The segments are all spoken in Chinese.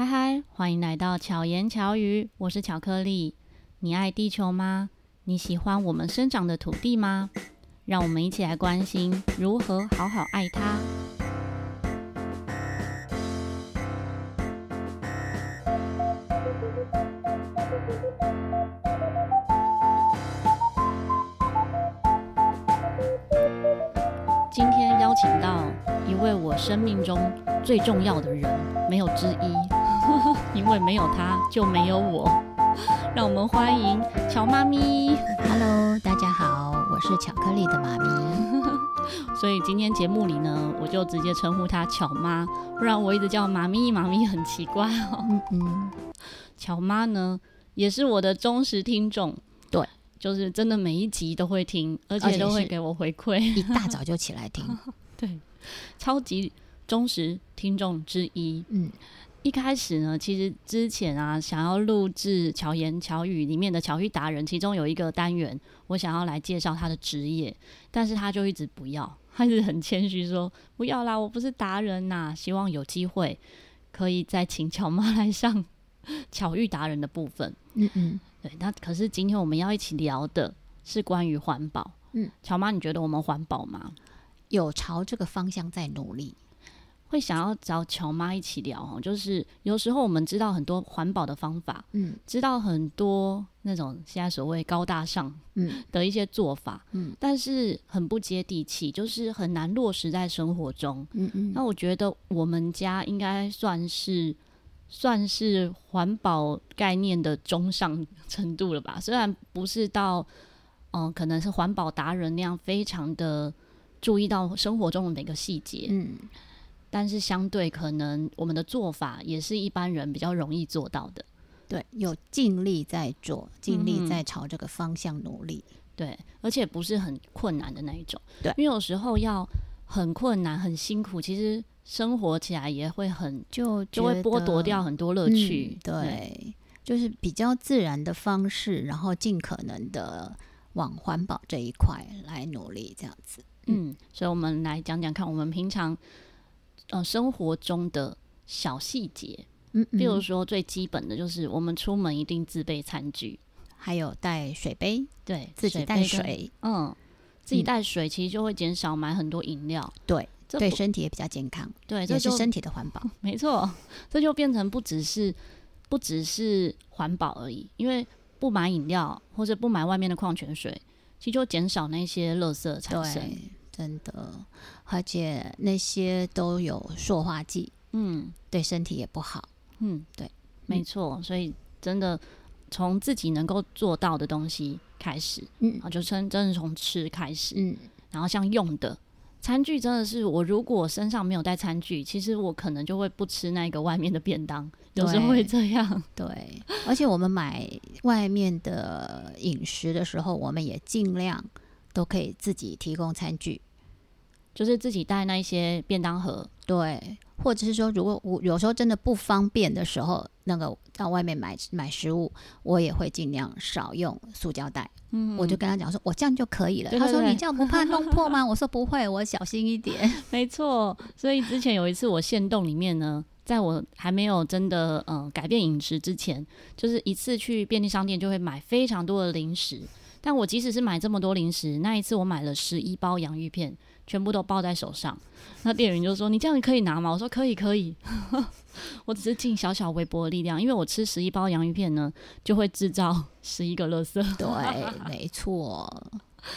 嗨嗨，欢迎来到巧言巧语，我是巧克力。你爱地球吗？你喜欢我们生长的土地吗？让我们一起来关心如何好好爱它。今天邀请到一位我生命中最重要的人，没有之一。因为没有他，就没有我。让我们欢迎乔妈咪。Hello，大家好，我是巧克力的妈咪。所以今天节目里呢，我就直接称呼她巧妈，不然我一直叫妈咪妈咪很奇怪哦。嗯嗯，巧妈呢也是我的忠实听众，对，就是真的每一集都会听，而且都会给我回馈，一大早就起来听。对，超级忠实听众之一。嗯。一开始呢，其实之前啊，想要录制巧言巧语里面的巧遇达人，其中有一个单元，我想要来介绍他的职业，但是他就一直不要，他一直很谦虚说不要啦，我不是达人呐、啊，希望有机会可以再请巧妈来上 巧遇达人的部分。嗯嗯，对，那可是今天我们要一起聊的是关于环保。嗯，巧妈，你觉得我们环保吗？有朝这个方向在努力。会想要找乔妈一起聊哦，就是有时候我们知道很多环保的方法，嗯，知道很多那种现在所谓高大上，嗯。的一些做法，嗯，但是很不接地气，就是很难落实在生活中，嗯嗯。那我觉得我们家应该算是算是环保概念的中上程度了吧，虽然不是到嗯、呃，可能是环保达人那样非常的注意到生活中的每个细节，嗯。但是相对可能，我们的做法也是一般人比较容易做到的。对，有尽力在做，尽力在朝这个方向努力。嗯、对，而且不是很困难的那一种。对，因为有时候要很困难、很辛苦，其实生活起来也会很就就会剥夺掉很多乐趣、嗯对。对，就是比较自然的方式，然后尽可能的往环保这一块来努力，这样子。嗯，所以我们来讲讲看，我们平常。呃，生活中的小细节，嗯，比如说最基本的就是我们出门一定自备餐具，还有带水杯，对，自己带水，嗯，自己带水其实就会减少买很多饮料，对，对身体也比较健康，对，这是身体的环保，没错，这就变成不只是不只是环保而已，因为不买饮料或者不买外面的矿泉水，其实就减少那些垃圾产生。真的，而且那些都有塑化剂，嗯，对身体也不好，嗯，对，没错，所以真的从自己能够做到的东西开始，嗯，啊，就真真的从吃开始，嗯，然后像用的餐具，真的是我如果身上没有带餐具，其实我可能就会不吃那个外面的便当，有时候会这样，对，而且我们买外面的饮食的时候，我们也尽量都可以自己提供餐具。就是自己带那一些便当盒，对，或者是说，如果我有时候真的不方便的时候，那个到外面买买食物，我也会尽量少用塑胶袋。嗯，我就跟他讲说，我这样就可以了。他说：“你这样不怕弄破吗？”我说：“不会，我小心一点。”没错，所以之前有一次我限洞里面呢，在我还没有真的嗯、呃、改变饮食之前，就是一次去便利商店就会买非常多的零食。但我即使是买这么多零食，那一次我买了十一包洋芋片。全部都抱在手上，那店员就说：“你这样可以拿吗？”我说：“可以，可以。”我只是尽小小微薄的力量，因为我吃十一包洋芋片呢，就会制造十一个垃圾。对，没错。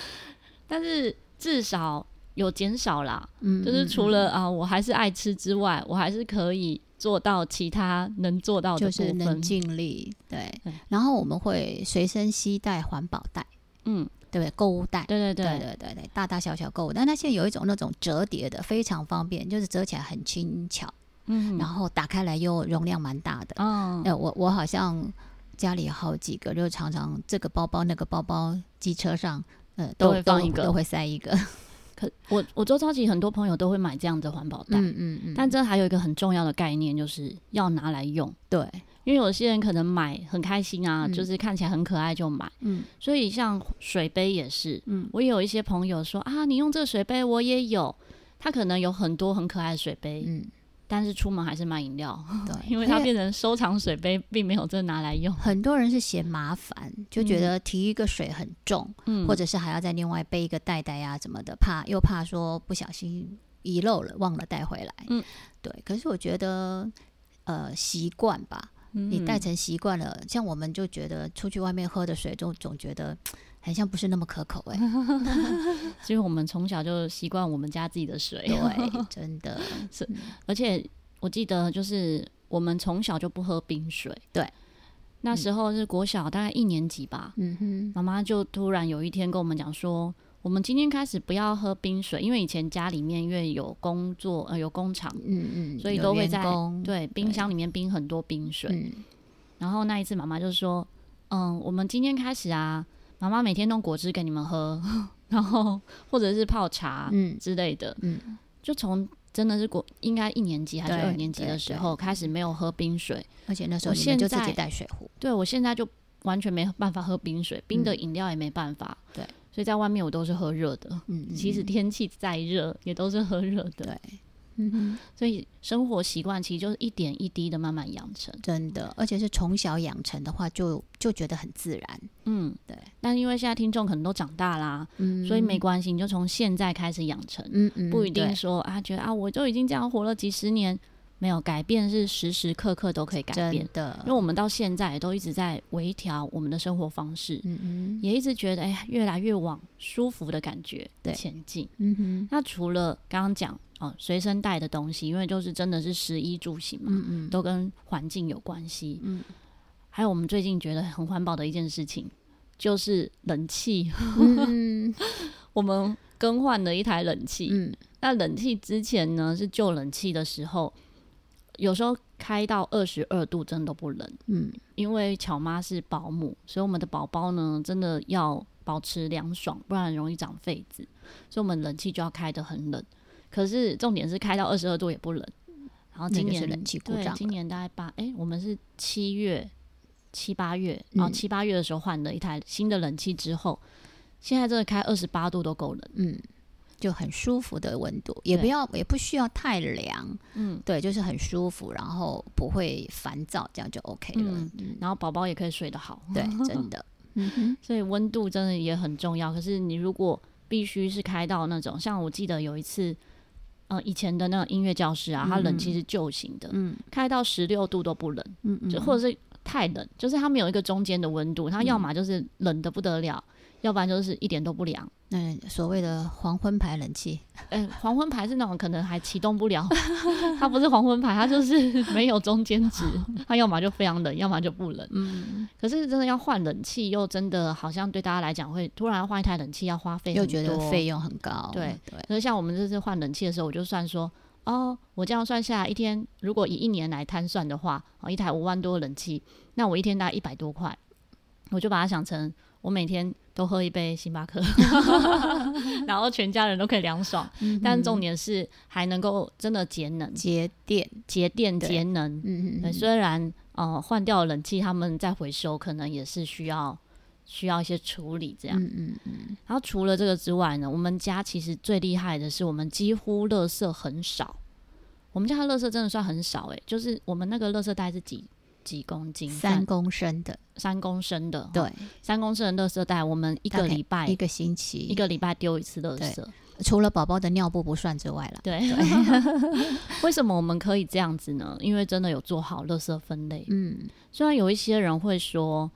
但是至少有减少啦，嗯，就是除了啊，我还是爱吃之外，我还是可以做到其他能做到的，就是能尽力。对，然后我们会随身携带环保袋，嗯。对不对？购物袋，对对对对对对对，大大小小购物袋。但它现在有一种那种折叠的，非常方便，就是折起来很轻巧，嗯，然后打开来又容量蛮大的。哦，哎，我我好像家里有好几个，就常常这个包包那个包包，机车上，呃，都会放一个，都，都会塞一个。可我我周遭其实很多朋友都会买这样的环保袋，嗯嗯嗯。但这还有一个很重要的概念，就是要拿来用。对。因为有些人可能买很开心啊，嗯、就是看起来很可爱就买，嗯，所以像水杯也是，嗯，我有一些朋友说啊，你用这个水杯我也有，他可能有很多很可爱的水杯，嗯，但是出门还是买饮料，对，因为它变成收藏水杯，并没有真的拿来用。很多人是嫌麻烦，就觉得提一个水很重，嗯，或者是还要再另外背一个袋袋呀、啊、什么的，怕又怕说不小心遗漏了，忘了带回来。嗯，对。可是我觉得，呃，习惯吧，你带成习惯了，像我们就觉得出去外面喝的水，就总觉得。好像不是那么可口哎、欸，因为我们从小就习惯我们家自己的水，对，真的 是。而且我记得，就是我们从小就不喝冰水，对。那时候是国小大概一年级吧，嗯哼，妈妈就突然有一天跟我们讲说，我们今天开始不要喝冰水，因为以前家里面因为有工作呃有工厂，嗯嗯，所以都会在对冰箱里面冰很多冰水。嗯、然后那一次妈妈就说，嗯，我们今天开始啊。妈妈每天弄果汁给你们喝，然后或者是泡茶之类的，嗯嗯、就从真的是国应该一年级还是二年级的时候开始没有喝冰水，而且那时候你们就自己带水壶。对，我现在就完全没办法喝冰水，冰的饮料也没办法。嗯、对，所以在外面我都是喝热的。嗯，嗯，即使天气再热，也都是喝热的。对。嗯哼，所以生活习惯其实就是一点一滴的慢慢养成，真的，而且是从小养成的话就，就就觉得很自然。嗯，对。但因为现在听众可能都长大啦，嗯，所以没关系，你就从现在开始养成。嗯嗯，不一定说啊，觉得啊，我就已经这样活了几十年，没有改变是时时刻刻都可以改变的。因为我们到现在都一直在微调我们的生活方式，嗯嗯，也一直觉得哎呀，越来越往舒服的感觉前进。嗯哼，那除了刚刚讲。哦，随身带的东西，因为就是真的是食衣住行嘛，嗯嗯，都跟环境有关系。嗯，还有我们最近觉得很环保的一件事情，就是冷气。嗯，我们更换了一台冷气。嗯，那冷气之前呢是旧冷气的时候，有时候开到二十二度真的都不冷。嗯，因为巧妈是保姆，所以我们的宝宝呢真的要保持凉爽，不然容易长痱子，所以我们冷气就要开得很冷。可是重点是开到二十二度也不冷，然后今年是冷气故障。今年大概八哎、欸，我们是七月七八月，然后七八月的时候换了一台新的冷气之后，现在这个开二十八度都够冷，嗯，就很舒服的温度，也不要也不需要太凉，嗯，对，就是很舒服，然后不会烦躁，这样就 OK 了。嗯嗯、然后宝宝也可以睡得好，对，真的，所以温度真的也很重要。可是你如果必须是开到那种，像我记得有一次。嗯，以前的那个音乐教室啊，它冷气是旧型的，嗯，开到十六度都不冷，嗯嗯，就或者是太冷，就是它没有一个中间的温度，它要么就是冷的不得了，嗯、要不然就是一点都不凉。嗯，所谓的黄昏牌冷气，嗯、欸，黄昏牌是那种可能还启动不了，它不是黄昏牌，它就是 没有中间值，它要么就非常冷，要么就不冷。嗯，可是真的要换冷气，又真的好像对大家来讲会突然换一台冷气要花费，又觉得费用很高。对对，可是像我们这次换冷气的时候，我就算说，哦，我这样算下来一天，如果以一年来摊算的话，哦，一台五万多的冷气，那我一天大概一百多块，我就把它想成我每天。都喝一杯星巴克，然后全家人都可以凉爽。嗯、但重点是还能够真的节能、节电、节电、节能。嗯嗯。虽然呃换掉冷气，他们再回收可能也是需要需要一些处理这样。嗯嗯嗯。然后除了这个之外呢，我们家其实最厉害的是我们几乎垃圾很少。我们家的垃圾真的算很少诶，就是我们那个垃圾袋是几？几公斤？三公升的，三公升的，对，三公升的垃圾袋，我们一个礼拜、一个星期、一个礼拜丢一次垃圾，除了宝宝的尿布不算之外了。对，对为什么我们可以这样子呢？因为真的有做好垃圾分类。嗯，虽然有一些人会说，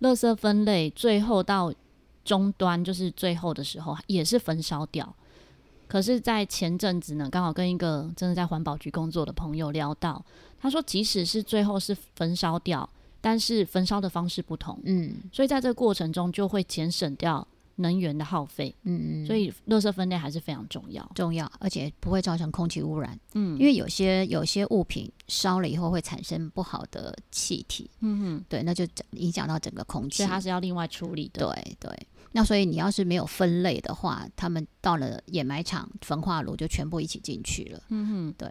垃圾分类最后到终端，就是最后的时候也是焚烧掉。可是，在前阵子呢，刚好跟一个真的在环保局工作的朋友聊到，他说，即使是最后是焚烧掉，但是焚烧的方式不同，嗯，所以在这个过程中就会节省掉能源的耗费，嗯嗯，所以垃圾分类还是非常重要，重要，而且不会造成空气污染，嗯，因为有些有些物品烧了以后会产生不好的气体，嗯哼，对，那就影响到整个空气，所以它是要另外处理的，对对。那所以你要是没有分类的话，他们到了掩埋场、焚化炉就全部一起进去了。嗯哼，对。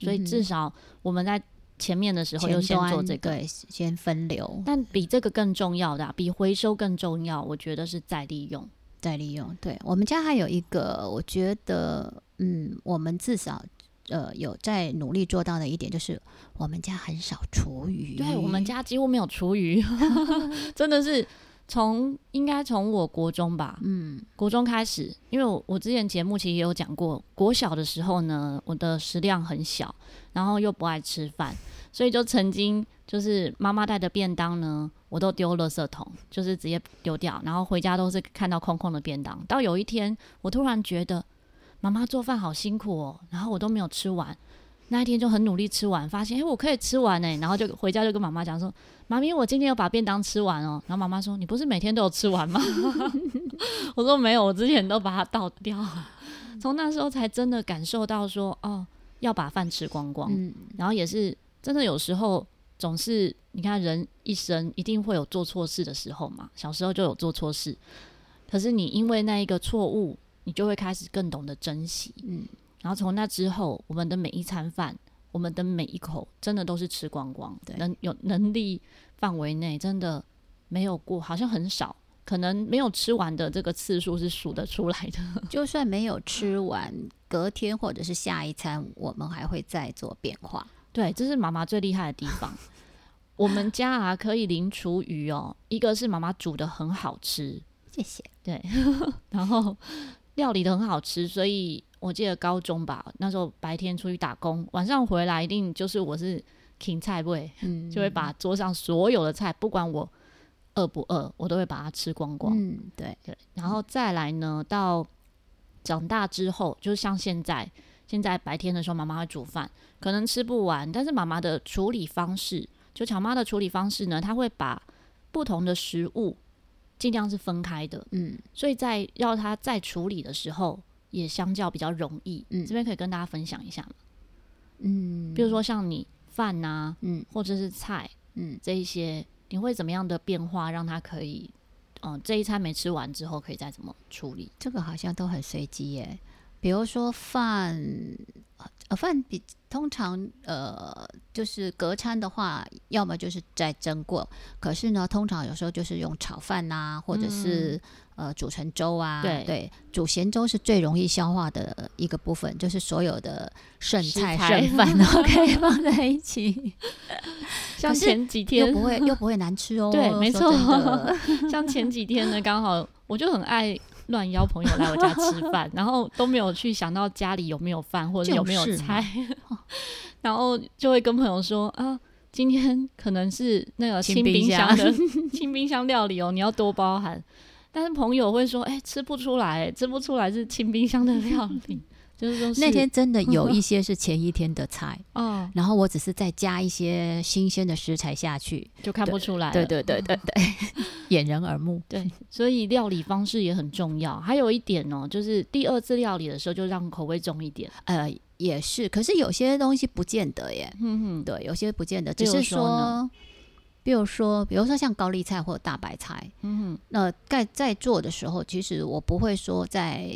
所以至少我们在前面的时候就先做这个，对，先分流。但比这个更重要的、啊，比回收更重要，我觉得是再利用。再利用。对，我们家还有一个，我觉得，嗯，我们至少呃有在努力做到的一点，就是我们家很少厨余。对，我们家几乎没有厨余，真的是从应该从我国中吧，嗯，国中开始，因为我我之前节目其实也有讲过，国小的时候呢，我的食量很小，然后又不爱吃饭，所以就曾经就是妈妈带的便当呢。我都丢垃圾桶，就是直接丢掉，然后回家都是看到空空的便当。到有一天，我突然觉得妈妈做饭好辛苦哦，然后我都没有吃完。那一天就很努力吃完，发现诶，我可以吃完诶，然后就回家就跟妈妈讲说：“妈咪，我今天有把便当吃完哦。”然后妈妈说：“你不是每天都有吃完吗？” 我说：“没有，我之前都把它倒掉。” 从那时候才真的感受到说：“哦，要把饭吃光光。”然后也是真的有时候。总是你看，人一生一定会有做错事的时候嘛。小时候就有做错事，可是你因为那一个错误，你就会开始更懂得珍惜。嗯，然后从那之后，我们的每一餐饭，我们的每一口，真的都是吃光光。对，能有能力范围内，真的没有过，好像很少，可能没有吃完的这个次数是数得出来的。就算没有吃完，隔天或者是下一餐，我们还会再做变化。对，这是妈妈最厉害的地方。我们家啊，可以零厨余哦。一个是妈妈煮的很好吃，谢谢。对，然后料理的很好吃，所以我记得高中吧，那时候白天出去打工，晚上回来一定就是我是 king 菜味，嗯，就会把桌上所有的菜，不管我饿不饿，我都会把它吃光光。嗯，对对。然后再来呢，到长大之后，就像现在。现在白天的时候，妈妈会煮饭，可能吃不完，但是妈妈的处理方式，就巧妈的处理方式呢，她会把不同的食物尽量是分开的，嗯，所以在要她再处理的时候，也相较比较容易。嗯，这边可以跟大家分享一下吗？嗯，比如说像你饭呐、啊，嗯，或者是菜，嗯，这一些你会怎么样的变化，让它可以，嗯、呃，这一餐没吃完之后可以再怎么处理？这个好像都很随机耶。比如说饭，呃，饭比通常呃，就是隔餐的话，要么就是再蒸过。可是呢，通常有时候就是用炒饭呐、啊，或者是、嗯、呃煮成粥啊。对对，煮咸粥是最容易消化的一个部分，就是所有的剩菜剩饭 都可以放在一起。像前几天又不会又不会难吃哦。对，没错。像前几天呢，刚好我就很爱。乱邀朋友来我家吃饭，然后都没有去想到家里有没有饭或者有没有菜，然后就会跟朋友说啊，今天可能是那个清冰箱的 清冰箱料理哦，你要多包涵。但是朋友会说，哎、欸，吃不出来，吃不出来是清冰箱的料理。就是说是那天真的 有一些是前一天的菜，嗯，然后我只是再加一些新鲜的食材下去，就看不出来。对对对对对，掩人耳目。对，所以料理方式也很重要。还有一点哦，就是第二次料理的时候就让口味重一点。呃，也是，可是有些东西不见得耶。嗯哼，对，有些不见得，只是说，比如说，比如说像高丽菜或者大白菜，嗯哼，那在在做的时候，其实我不会说在。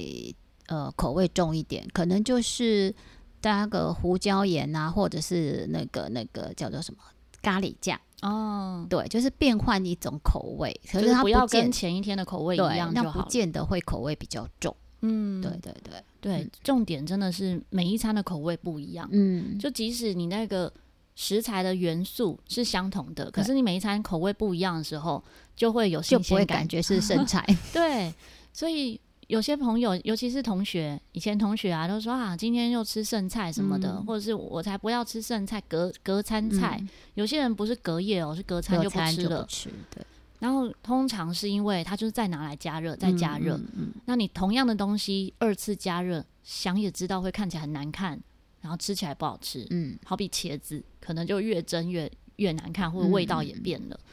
呃，口味重一点，可能就是加个胡椒盐啊，或者是那个那个叫做什么咖喱酱哦，对，就是变换一种口味，可是它不，不要跟前一天的口味一样，那不见得会口味比较重。嗯，对对对对，嗯、重点真的是每一餐的口味不一样。嗯，就即使你那个食材的元素是相同的，可是你每一餐口味不一样的时候，就会有新鲜感，就不会感觉是剩菜。对，所以。有些朋友，尤其是同学，以前同学啊，都说啊，今天又吃剩菜什么的，嗯、或者是我才不要吃剩菜，隔隔餐菜。嗯、有些人不是隔夜哦，是隔餐就不吃了。吃对。然后通常是因为他就是再拿来加热，再加热。那你同样的东西二次加热，想也知道会看起来很难看，然后吃起来不好吃。嗯。好比茄子，可能就越蒸越越难看，或者味道也变了。嗯、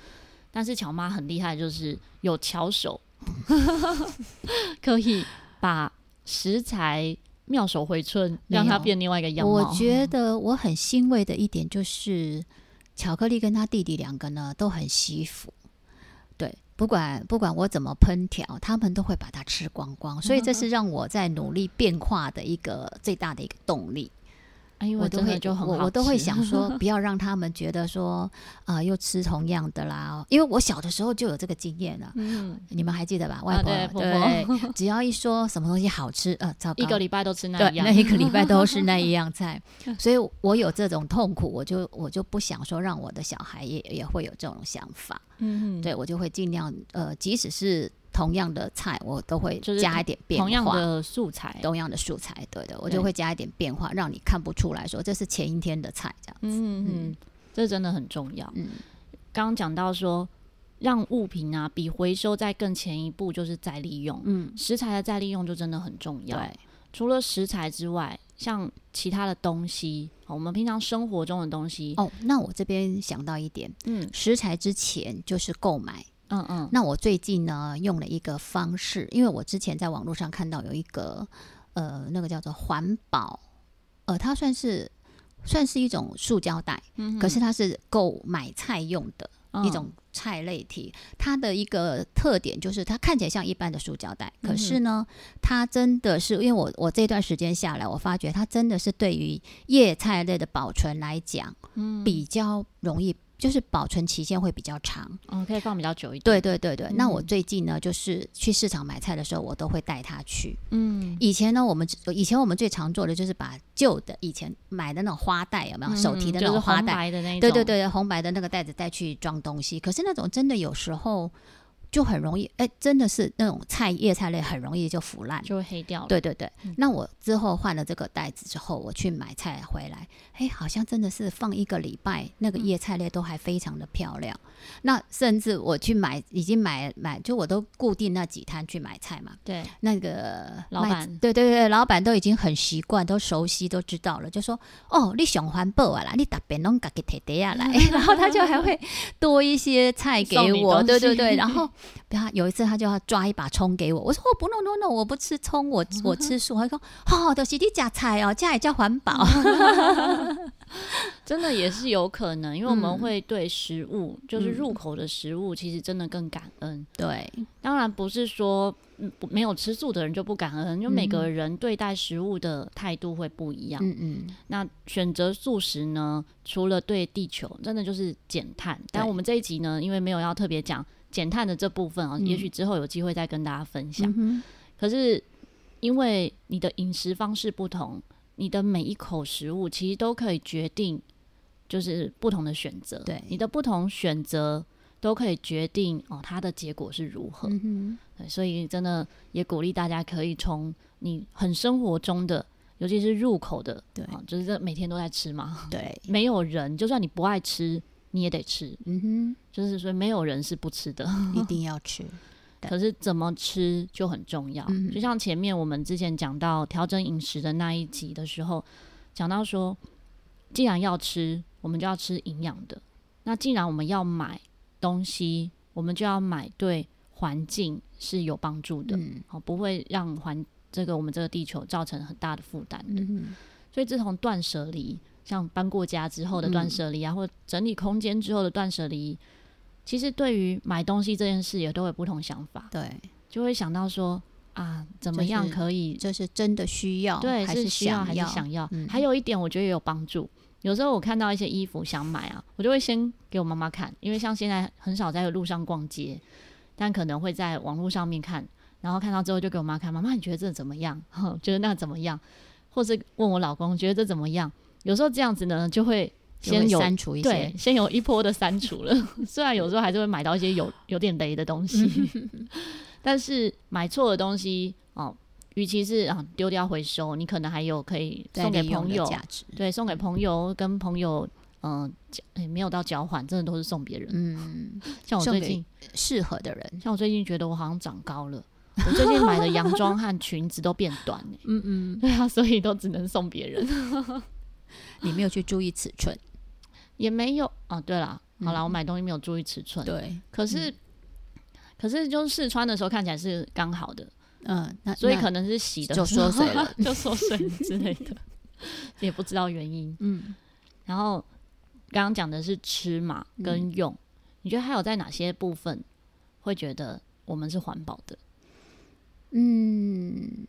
但是乔妈很厉害，就是有巧手。可以把食材妙手回春，让它变另外一个样貌。我觉得我很欣慰的一点就是，巧克力跟他弟弟两个呢都很惜福。对，不管不管我怎么烹调，他们都会把它吃光光。所以这是让我在努力变化的一个最大的一个动力。因为真的就很好，我我都会想说，不要让他们觉得说啊、呃，又吃同样的啦。因为我小的时候就有这个经验了，嗯，你们还记得吧？外婆、啊、对，婆婆，只要一说什么东西好吃，呃，糟糕，一个礼拜都吃那一样，那一个礼拜都是那一 样菜，所以我有这种痛苦，我就我就不想说让我的小孩也也会有这种想法，嗯，对我就会尽量呃，即使是。同样的菜，我都会加一点变化。同样的素材，同样的素材，对的，我就会加一点变化，让你看不出来说这是前一天的菜这样子。嗯嗯，这真的很重要。嗯，刚刚讲到说，让物品啊比回收再更前一步，就是再利用。嗯，食材的再利用就真的很重要。对，除了食材之外，像其他的东西，我们平常生活中的东西。哦，那我这边想到一点，嗯，食材之前就是购买。嗯嗯，那我最近呢用了一个方式，因为我之前在网络上看到有一个呃，那个叫做环保，呃，它算是算是一种塑胶袋，嗯，可是它是购买菜用的一种菜类体。它的一个特点就是它看起来像一般的塑胶袋，可是呢，它真的是因为我我这段时间下来，我发觉它真的是对于叶菜类的保存来讲，嗯，比较容易。就是保存期限会比较长，嗯，可以放比较久一点。对对对对，嗯、那我最近呢，就是去市场买菜的时候，我都会带它去。嗯，以前呢，我们以前我们最常做的就是把旧的以前买的那种花袋有没有、嗯、手提的那种花袋，就是、红白的那种，对对对，红白的那个袋子带去装东西。可是那种真的有时候。就很容易，哎、欸，真的是那种菜叶菜类很容易就腐烂，就会黑掉了。对对对，嗯、那我之后换了这个袋子之后，我去买菜回来，哎、欸，好像真的是放一个礼拜，那个叶菜类都还非常的漂亮。嗯、那甚至我去买，已经买买，就我都固定那几摊去买菜嘛。对，那个老板，对对对，老板都已经很习惯，都熟悉，都知道了，就说哦，你想环保啊啦，你特别弄个给提提下来，然后他就还会多一些菜给我，对对对，然后。不要，有一次他就要抓一把葱给我，我说哦不弄弄弄，我不吃葱，我我吃素。他说哦，都是你假菜哦，家也叫环保，真的也是有可能，因为我们会对食物，嗯、就是入口的食物，其实真的更感恩。对，当然不是说没有吃素的人就不感恩，因为每个人对待食物的态度会不一样。嗯嗯，那选择素食呢，除了对地球，真的就是减碳。但我们这一集呢，因为没有要特别讲。减碳的这部分啊，也许之后有机会再跟大家分享。嗯、可是，因为你的饮食方式不同，你的每一口食物其实都可以决定，就是不同的选择。对，你的不同选择都可以决定哦，它的结果是如何。嗯、对，所以真的也鼓励大家可以从你很生活中的，尤其是入口的，对，哦、就是这每天都在吃嘛。对，没有人，就算你不爱吃。你也得吃，嗯哼，就是说没有人是不吃的，一定要吃。可是怎么吃就很重要。嗯、就像前面我们之前讲到调整饮食的那一集的时候，讲到说，既然要吃，我们就要吃营养的。那既然我们要买东西，我们就要买对环境是有帮助的，好、嗯，不会让环这个我们这个地球造成很大的负担的。嗯、所以自从断舍离。像搬过家之后的断舍离啊，嗯、或整理空间之后的断舍离，其实对于买东西这件事也都有不同想法。对，就会想到说啊，怎么样可以？这是真的需要，对，是需要还是想要？嗯、还有一点，我觉得也有帮助。有时候我看到一些衣服想买啊，我就会先给我妈妈看，因为像现在很少在路上逛街，但可能会在网络上面看，然后看到之后就给我妈看，妈妈你觉得这怎么样？觉得那怎么样？或是问我老公觉得这怎么样？有时候这样子呢，就会先有删除一些，对，先有一波的删除了。虽然有时候还是会买到一些有有点雷的东西，但是买错的东西哦，与其是啊丢掉回收，你可能还有可以送给朋友，对，送给朋友跟朋友，嗯、没有到交换，真的都是送别人。嗯，像我最近适合的人，像我最近觉得我好像长高了，我最近买的洋装和裙子都变短、欸、嗯嗯，对啊，所以都只能送别人。你没有去注意尺寸，也没有哦。对了，好了，我买东西没有注意尺寸。对，可是可是就是试穿的时候看起来是刚好的，嗯，那所以可能是洗的就缩水了，就缩水之类的，也不知道原因。嗯，然后刚刚讲的是吃嘛跟用，你觉得还有在哪些部分会觉得我们是环保的？嗯。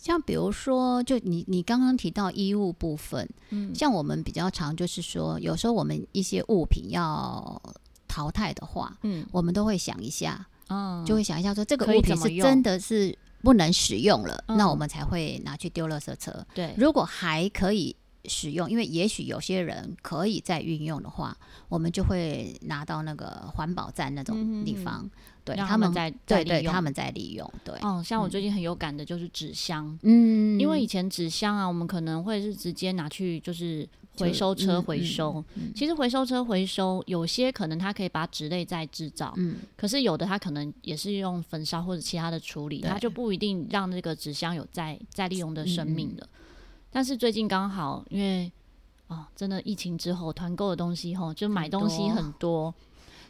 像比如说，就你你刚刚提到衣物部分，嗯，像我们比较常就是说，有时候我们一些物品要淘汰的话，嗯，我们都会想一下，嗯，就会想一下说这个物品是真的是不能使用了，嗯，那我们才会拿去丢垃圾车。对，如果还可以。使用，因为也许有些人可以再运用的话，我们就会拿到那个环保站那种地方，嗯、对他们在对对他们在利用。对，哦，像我最近很有感的就是纸箱，嗯，因为以前纸箱啊，我们可能会是直接拿去就是回收车回收。嗯嗯、其实回收车回收有些可能它可以把纸类再制造，嗯，可是有的它可能也是用焚烧或者其他的处理，它就不一定让这个纸箱有再再利用的生命了。嗯但是最近刚好，因为哦，真的疫情之后团购的东西吼，就买东西很多，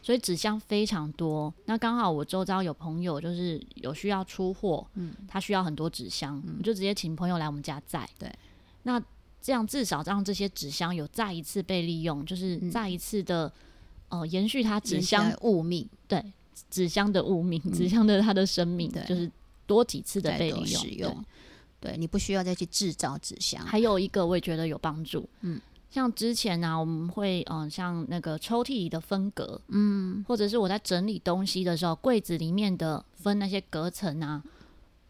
所以纸箱非常多。那刚好我周遭有朋友就是有需要出货，嗯，他需要很多纸箱，我就直接请朋友来我们家载。对，那这样至少让这些纸箱有再一次被利用，就是再一次的呃延续它纸箱物命，对，纸箱的物命，纸箱的它的生命，就是多几次的被利用。对，你不需要再去制造纸箱。还有一个我也觉得有帮助，嗯，像之前呢、啊，我们会嗯、呃，像那个抽屉里的分隔，嗯，或者是我在整理东西的时候，柜子里面的分那些隔层啊，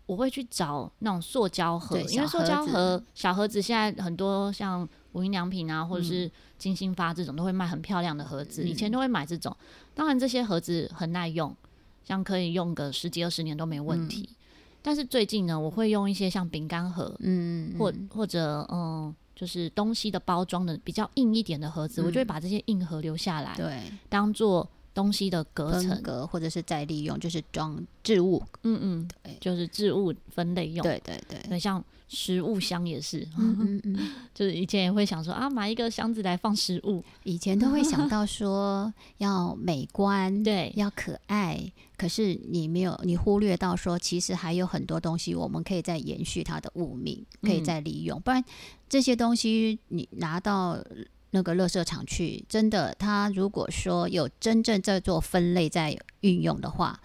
我会去找那种塑胶盒，因为塑胶盒小盒子现在很多像无印良品啊，或者是金星发这种都会卖很漂亮的盒子，嗯、以前都会买这种，当然这些盒子很耐用，像可以用个十几二十年都没问题。嗯。但是最近呢，我会用一些像饼干盒，嗯，或或者嗯，就是东西的包装的比较硬一点的盒子，嗯、我就会把这些硬盒留下来，对，当做东西的隔层，隔或者是再利用，就是装置物，嗯嗯，对，就是置物分类用，对对对，对，像。食物箱也是，嗯嗯嗯，就是以前也会想说啊，买一个箱子来放食物，以前都会想到说要美观，对，要可爱。可是你没有，你忽略到说，其实还有很多东西我们可以再延续它的物命，可以再利用。嗯、不然这些东西你拿到那个垃圾场去，真的，它如果说有真正在做分类在运用的话，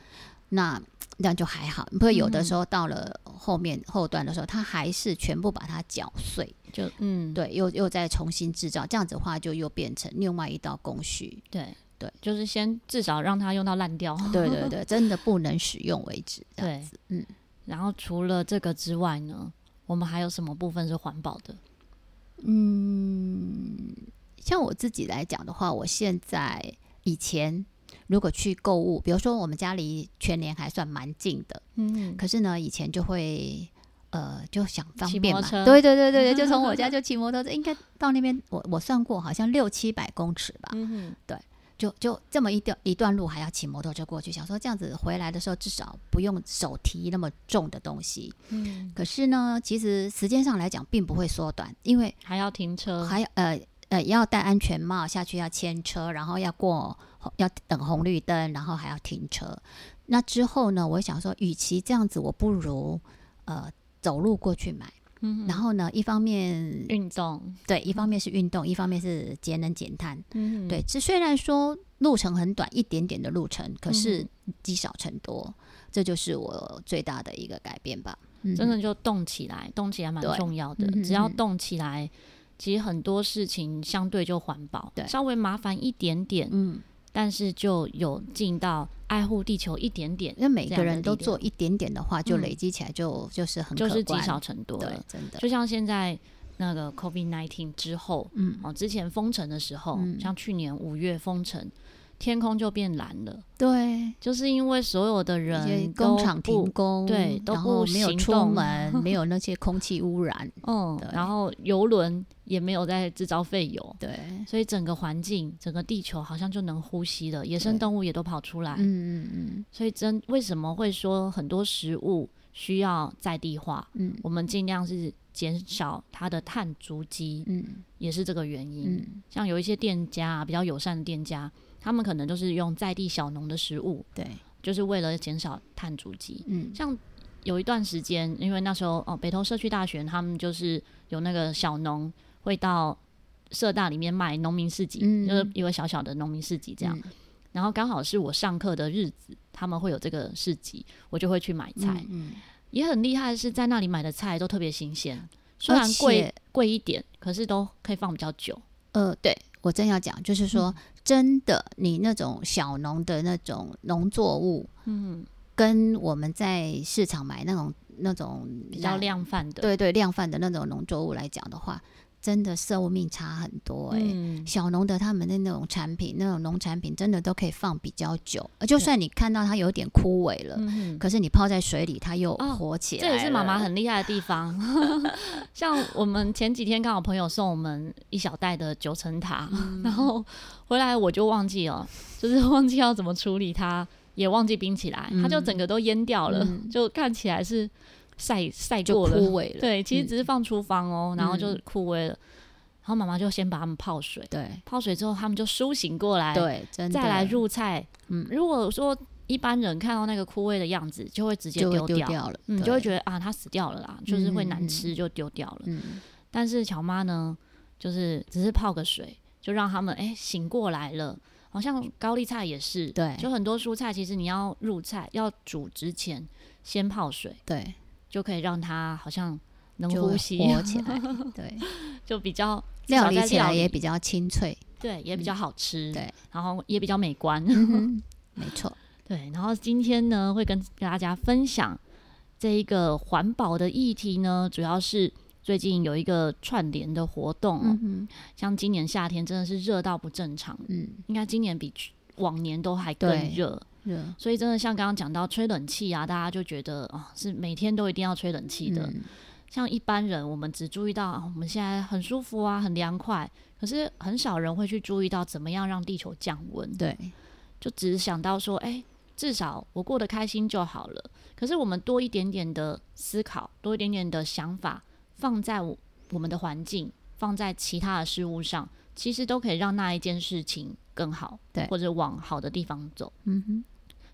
那。那就还好，不会有的时候到了后面后段的时候，它还是全部把它搅碎，就嗯，对，又又再重新制造，这样子的话就又变成另外一道工序。对对，就是先至少让它用到烂掉。对对 对，真的不能使用为止。对，嗯。然后除了这个之外呢，我们还有什么部分是环保的？嗯，像我自己来讲的话，我现在以前。如果去购物，比如说我们家离全年还算蛮近的，嗯，可是呢，以前就会呃就想方便嘛，对对对对，就从 我家就骑摩托车，应该到那边，我我算过，好像六七百公尺吧，嗯哼，对，就就这么一段一段路还要骑摩托车过去，想说这样子回来的时候至少不用手提那么重的东西，嗯，可是呢，其实时间上来讲并不会缩短，因为还要停车，还要呃呃要戴安全帽下去要牵车，然后要过。要等红绿灯，然后还要停车。那之后呢？我想说，与其这样子，我不如呃走路过去买。嗯，然后呢，一方面运动，对，一方面是运动，一方面是节能减碳。嗯，对。这虽然说路程很短，一点点的路程，可是积少成多，嗯、这就是我最大的一个改变吧。嗯、真的就动起来，动起来蛮重要的。只要动起来，其实很多事情相对就环保。对，稍微麻烦一点点。嗯。但是就有尽到爱护地球一点点，因为每个人都做一点点的话，就累积起来就、嗯、就是很就是积少成多了，真的。就像现在那个 COVID-19 之后，嗯，哦，之前封城的时候，嗯、像去年五月封城。天空就变蓝了，对，就是因为所有的人工厂停工，对，都不没有出门，没有那些空气污染，嗯，然后游轮也没有在制造废油，对，所以整个环境，整个地球好像就能呼吸了，野生动物也都跑出来，嗯嗯嗯，所以真为什么会说很多食物需要在地化？嗯，我们尽量是减少它的碳足迹，嗯，也是这个原因。嗯，像有一些店家比较友善的店家。他们可能就是用在地小农的食物，对，就是为了减少碳足迹。嗯，像有一段时间，因为那时候哦，北投社区大学他们就是有那个小农会到社大里面卖农民市集，嗯、就是一个小小的农民市集这样。嗯、然后刚好是我上课的日子，他们会有这个市集，我就会去买菜。嗯，嗯也很厉害的是在那里买的菜都特别新鲜，虽然贵贵一点，可是都可以放比较久。呃，对我真要讲，就是说、嗯、真的，你那种小农的那种农作物，嗯，跟我们在市场买那种那种比较量贩的，对对，量贩的那种农作物来讲的话。真的寿命差很多哎、欸，嗯、小农的他们的那种产品，那种农产品真的都可以放比较久，就算你看到它有点枯萎了，对可是你泡在水里，它又活起来、哦。这也是妈妈很厉害的地方。像我们前几天刚好朋友送我们一小袋的九层塔，嗯、然后回来我就忘记了，就是忘记要怎么处理它，也忘记冰起来，它就整个都淹掉了，嗯、就看起来是。晒晒过了，枯萎了。对，其实只是放厨房哦，嗯、然后就枯萎了。嗯、然后妈妈就先把它们泡水，对，泡水之后他们就苏醒过来，对，再来入菜。嗯，如果说一般人看到那个枯萎的样子，就会直接丢掉，掉了，嗯，就会觉得啊，它死掉了啦，就是会难吃，就丢掉了。嗯，但是乔妈呢，就是只是泡个水，就让他们哎、欸、醒过来了。好像高丽菜也是，对，就很多蔬菜，其实你要入菜要煮之前先泡水，对。就可以让它好像能呼吸活起来，对，就比较料理起来也比较清脆，对，也比较好吃，对，然后也比较美观，没错，对。然后今天呢，会跟大家分享这一个环保的议题呢，主要是最近有一个串联的活动哦，像今年夏天真的是热到不正常，嗯，应该今年比往年都还更热。所以真的像刚刚讲到吹冷气啊，大家就觉得哦，是每天都一定要吹冷气的。嗯、像一般人，我们只注意到、哦、我们现在很舒服啊，很凉快，可是很少人会去注意到怎么样让地球降温。对，就只是想到说，哎、欸，至少我过得开心就好了。可是我们多一点点的思考，多一点点的想法，放在我我们的环境，放在其他的事物上，其实都可以让那一件事情更好，对，或者往好的地方走。嗯哼。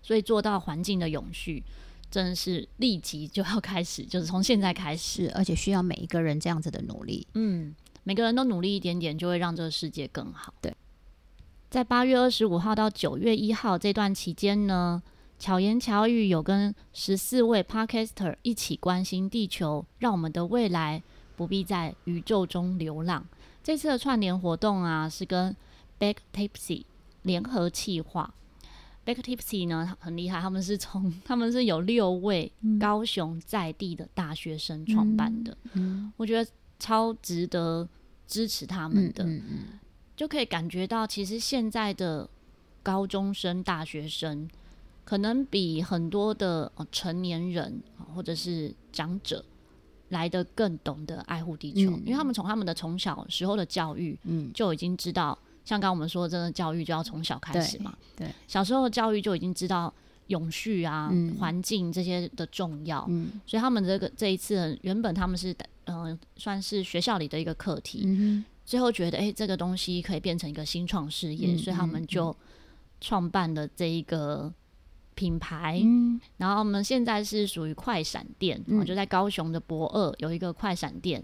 所以做到环境的永续，真的是立即就要开始，就是从现在开始，而且需要每一个人这样子的努力。嗯，每个人都努力一点点，就会让这个世界更好。对，在八月二十五号到九月一号这段期间呢，巧言巧语有跟十四位 Podcaster 一起关心地球，让我们的未来不必在宇宙中流浪。这次的串联活动啊，是跟 Back Tipsy 联合企划。Back Tipsy 呢很厉害，他们是从他们是有六位高雄在地的大学生创办的，我觉得超值得支持他们的，嗯嗯。嗯、就可以感觉到其实现在的高中生、大学生可能比很多的成年人或者是长者来的更懂得爱护地球，嗯、因为他们从他们的从小时候的教育，就已经知道。像刚刚我们说，真的教育就要从小开始嘛。对，对小时候的教育就已经知道永续啊、环、嗯、境这些的重要。嗯，所以他们这个这一次原本他们是嗯、呃，算是学校里的一个课题。嗯最后觉得哎、欸，这个东西可以变成一个新创事业，嗯、所以他们就创办了这一个品牌。嗯，然后我们现在是属于快闪店，嗯、就在高雄的博二有一个快闪店。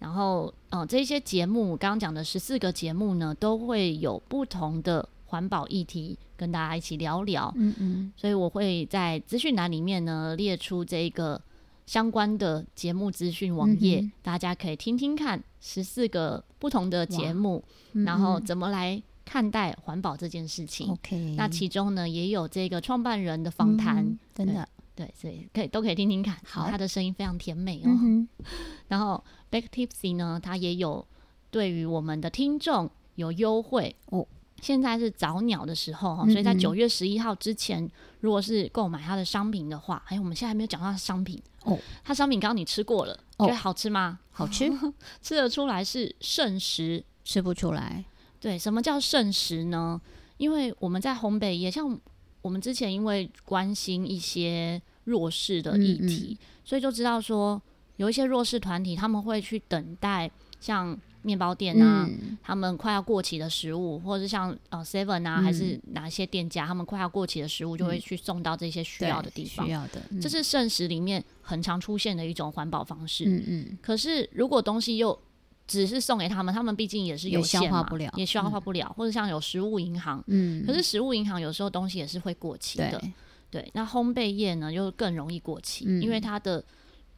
然后，嗯、呃，这些节目，刚刚讲的十四个节目呢，都会有不同的环保议题跟大家一起聊聊。嗯嗯。所以我会在资讯栏里面呢列出这个相关的节目资讯网页，嗯、大家可以听听看十四个不同的节目，嗯、然后怎么来看待环保这件事情。OK。那其中呢也有这个创办人的访谈，嗯、真的。对，所以可以都可以听听看，好，他的声音非常甜美哦。嗯、然后 Back Tipsy 呢，它也有对于我们的听众有优惠哦。现在是早鸟的时候哈，所以在九月十一号之前，如果是购买它的商品的话，哎，我们现在还没有讲到商品哦。它商品刚刚你吃过了，哦、觉得好吃吗？好吃，吃得出来是剩食，吃不出来。对，什么叫剩食呢？因为我们在烘焙也像我们之前因为关心一些。弱势的议题，嗯嗯，所以就知道说有一些弱势团体，他们会去等待像面包店啊，嗯、他们快要过期的食物，或者是像呃 Seven 啊，嗯、还是哪些店家，他们快要过期的食物，就会去送到这些需要的地方。需要的，嗯、这是圣食里面很常出现的一种环保方式。嗯嗯。可是如果东西又只是送给他们，他们毕竟也是有限嘛，也消化不了，也消化不了。嗯、或者像有食物银行，嗯，可是食物银行有时候东西也是会过期的。对，那烘焙业呢，就更容易过期，嗯、因为它的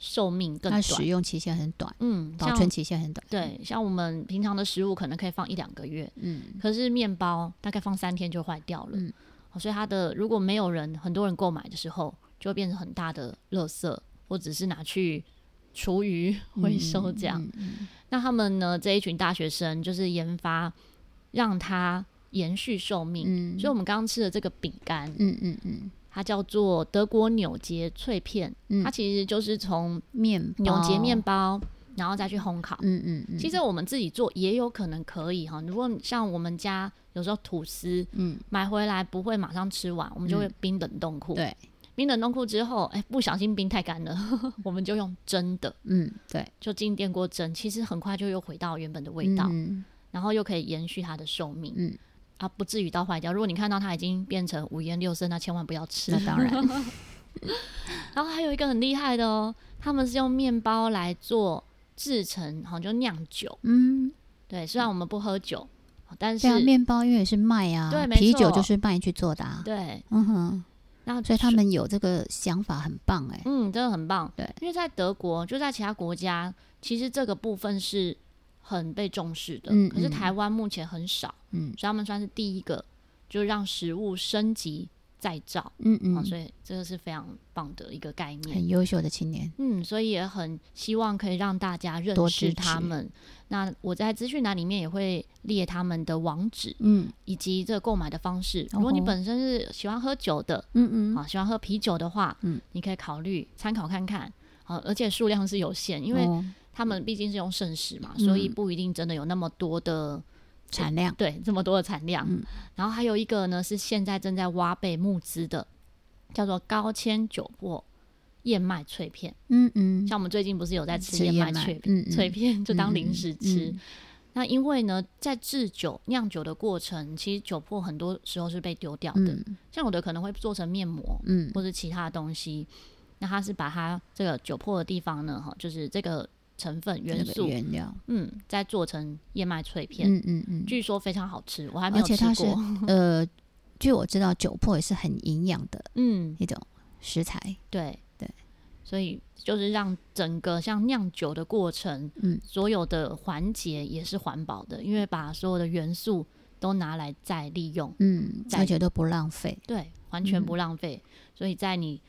寿命更短，它使用期限很短，嗯，保存期限很短。对，像我们平常的食物可能可以放一两个月，嗯，可是面包大概放三天就坏掉了，嗯，所以它的如果没有人很多人购买的时候，就会变成很大的垃圾，或者是拿去厨余回收这样。嗯嗯嗯、那他们呢，这一群大学生就是研发让它延续寿命，嗯，所以我们刚刚吃的这个饼干，嗯嗯嗯。嗯它叫做德国纽结脆片，嗯、它其实就是从面纽结面包，然后再去烘烤。嗯嗯嗯。其实我们自己做也有可能可以哈。如果像我们家有时候吐司，嗯，买回来不会马上吃完，我们就会冰冷冻库。对，冰冷冻库之后，哎、欸，不小心冰太干了，我们就用蒸的。嗯，对，就进电锅蒸，其实很快就又回到原本的味道，嗯、然后又可以延续它的寿命。嗯。啊，不至于到坏掉。如果你看到它已经变成五颜六色，那千万不要吃。那当然。然后还有一个很厉害的哦，他们是用面包来做制成，好像就酿酒。嗯，对。虽然我们不喝酒，但是面包因为是麦啊，对，啤酒就是麦去做的啊。对，嗯哼。那所以他们有这个想法，很棒哎。嗯，真的很棒。对，因为在德国，就在其他国家，其实这个部分是。很被重视的，可是台湾目前很少，嗯，所以他们算是第一个，就让食物升级再造，嗯嗯、啊，所以这个是非常棒的一个概念，很优秀的青年，嗯，所以也很希望可以让大家认识他们。那我在资讯栏里面也会列他们的网址，嗯，以及这个购买的方式。如果你本身是喜欢喝酒的，嗯嗯，啊，喜欢喝啤酒的话，嗯，你可以考虑参考看看，好、啊，而且数量是有限，因为。哦他们毕竟是用圣食嘛，嗯、所以不一定真的有那么多的产量。对，这么多的产量。嗯、然后还有一个呢，是现在正在挖贝募资的，叫做高纤酒粕燕麦脆片。嗯嗯，像我们最近不是有在吃燕麦脆片，脆片就当零食吃。嗯嗯嗯、那因为呢，在制酒酿酒的过程，其实酒粕很多时候是被丢掉的，嗯、像有的可能会做成面膜，嗯，或者其他的东西。那它是把它这个酒粕的地方呢，哈，就是这个。成分元素原料，嗯，再做成燕麦脆片，嗯嗯嗯，据说非常好吃，我还没有吃过。而且它是 呃，据我知道，酒粕也是很营养的，嗯，一种食材。对。对，所以就是让整个像酿酒的过程，嗯，所有的环节也是环保的，因为把所有的元素都拿来再利用，嗯，而且都不浪费，对，完全不浪费。所以在你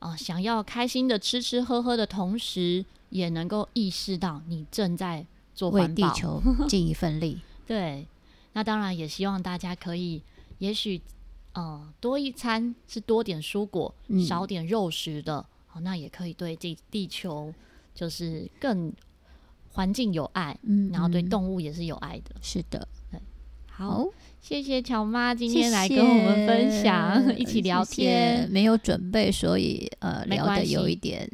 啊想要开心的吃吃喝喝的同时，也能够意识到你正在做为地球 尽一份力。对，那当然也希望大家可以，也许呃多一餐是多点蔬果，嗯、少点肉食的，好，那也可以对地地球就是更环境有爱，嗯，然后对动物也是有爱的。是的，对，好，好。谢谢乔妈今天来跟我们分享，谢 谢一起聊天，谢谢。没有准备，所以呃聊的有一点。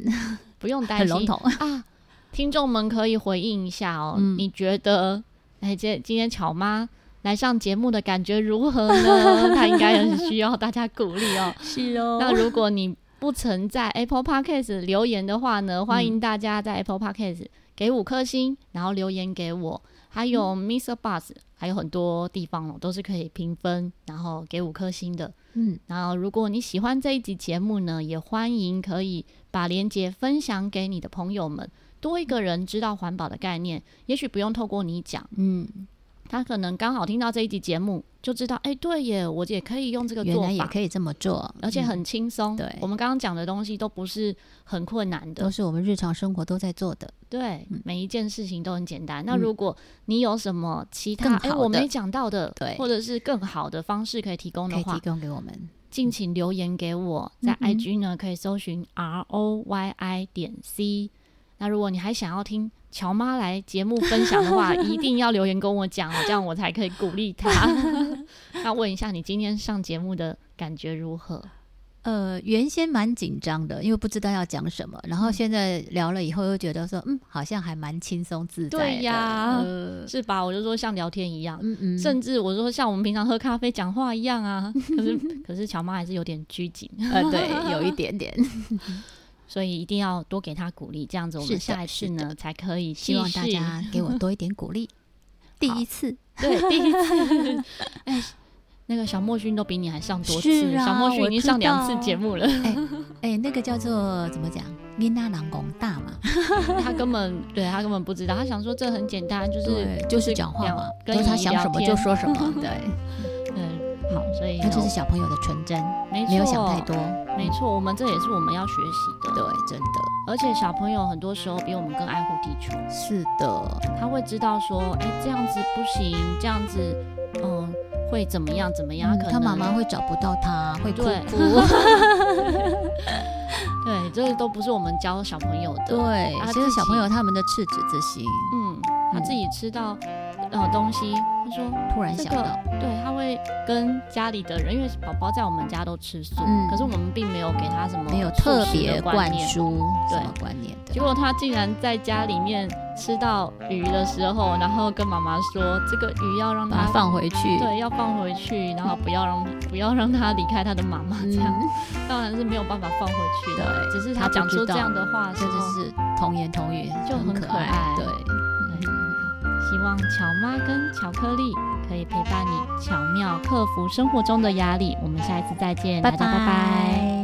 不用担心，很笼统啊！听众们可以回应一下哦。嗯、你觉得，哎，今今天巧妈来上节目的感觉如何呢？她应该很需要大家鼓励哦。是哦。那如果你不曾在 Apple Podcast 留言的话呢，欢迎大家在 Apple Podcast 给五颗星，然后留言给我。还有 Mr. Bus，还有很多地方哦，都是可以评分，然后给五颗星的。嗯，然后如果你喜欢这一集节目呢，也欢迎可以把链接分享给你的朋友们，多一个人知道环保的概念，也许不用透过你讲，嗯。他可能刚好听到这一集节目，就知道，哎、欸，对耶，我也可以用这个做法，原来也可以这么做，而且很轻松。嗯、对，我们刚刚讲的东西都不是很困难的，都是我们日常生活都在做的。对，嗯、每一件事情都很简单。那如果你有什么其他哎、欸、我没讲到的，对，或者是更好的方式可以提供的话，可以提供给我们，敬请留言给我，在 IG 呢可以搜寻 R O Y I 点 C。那如果你还想要听，乔妈来节目分享的话，一定要留言跟我讲哦，这样我才可以鼓励她。那问一下，你今天上节目的感觉如何？呃，原先蛮紧张的，因为不知道要讲什么。然后现在聊了以后，又觉得说，嗯，好像还蛮轻松自在的。对呀，呃、是吧？我就说像聊天一样，嗯嗯，甚至我说像我们平常喝咖啡讲话一样啊。可是，可是乔妈还是有点拘谨。呃，对，有一点点。所以一定要多给他鼓励，这样子我们下一次呢才可以。希望大家给我多一点鼓励。第一次，对，第一次。哎，那个小莫勋都比你还上多次，啊、小莫勋已经上两次节目了。哎哎，那个叫做怎么讲？囡仔人讲大嘛，他根本对他根本不知道，他想说这很简单，就是就是讲话嘛，跟他想什么就说什么，对。嗯好，所以那就是小朋友的纯真，没，没有想太多，没错，我们这也是我们要学习的，对，真的。而且小朋友很多时候比我们更爱护地球，是的，他会知道说，哎，这样子不行，这样子，嗯，会怎么样怎么样？可能他妈妈会找不到他，会哭哭。对，这都不是我们教小朋友的，对，其实小朋友他们的赤子之心，嗯，他自己吃到。呃，东西，他说突然想到，这个、对，他会跟家里的人，因为宝宝在我们家都吃素，嗯、可是我们并没有给他什么，没有特别灌输对观念的。结果他竟然在家里面吃到鱼的时候，然后跟妈妈说，这个鱼要让他放回去，对，要放回去，然后不要让不要让他离开他的妈妈，这样、嗯、当然是没有办法放回去的。只是他讲出这样的话，甚至是童言童语，就很可爱，对。希望巧妈跟巧克力可以陪伴你巧妙克服生活中的压力。我们下一次再见，拜拜。大家拜拜。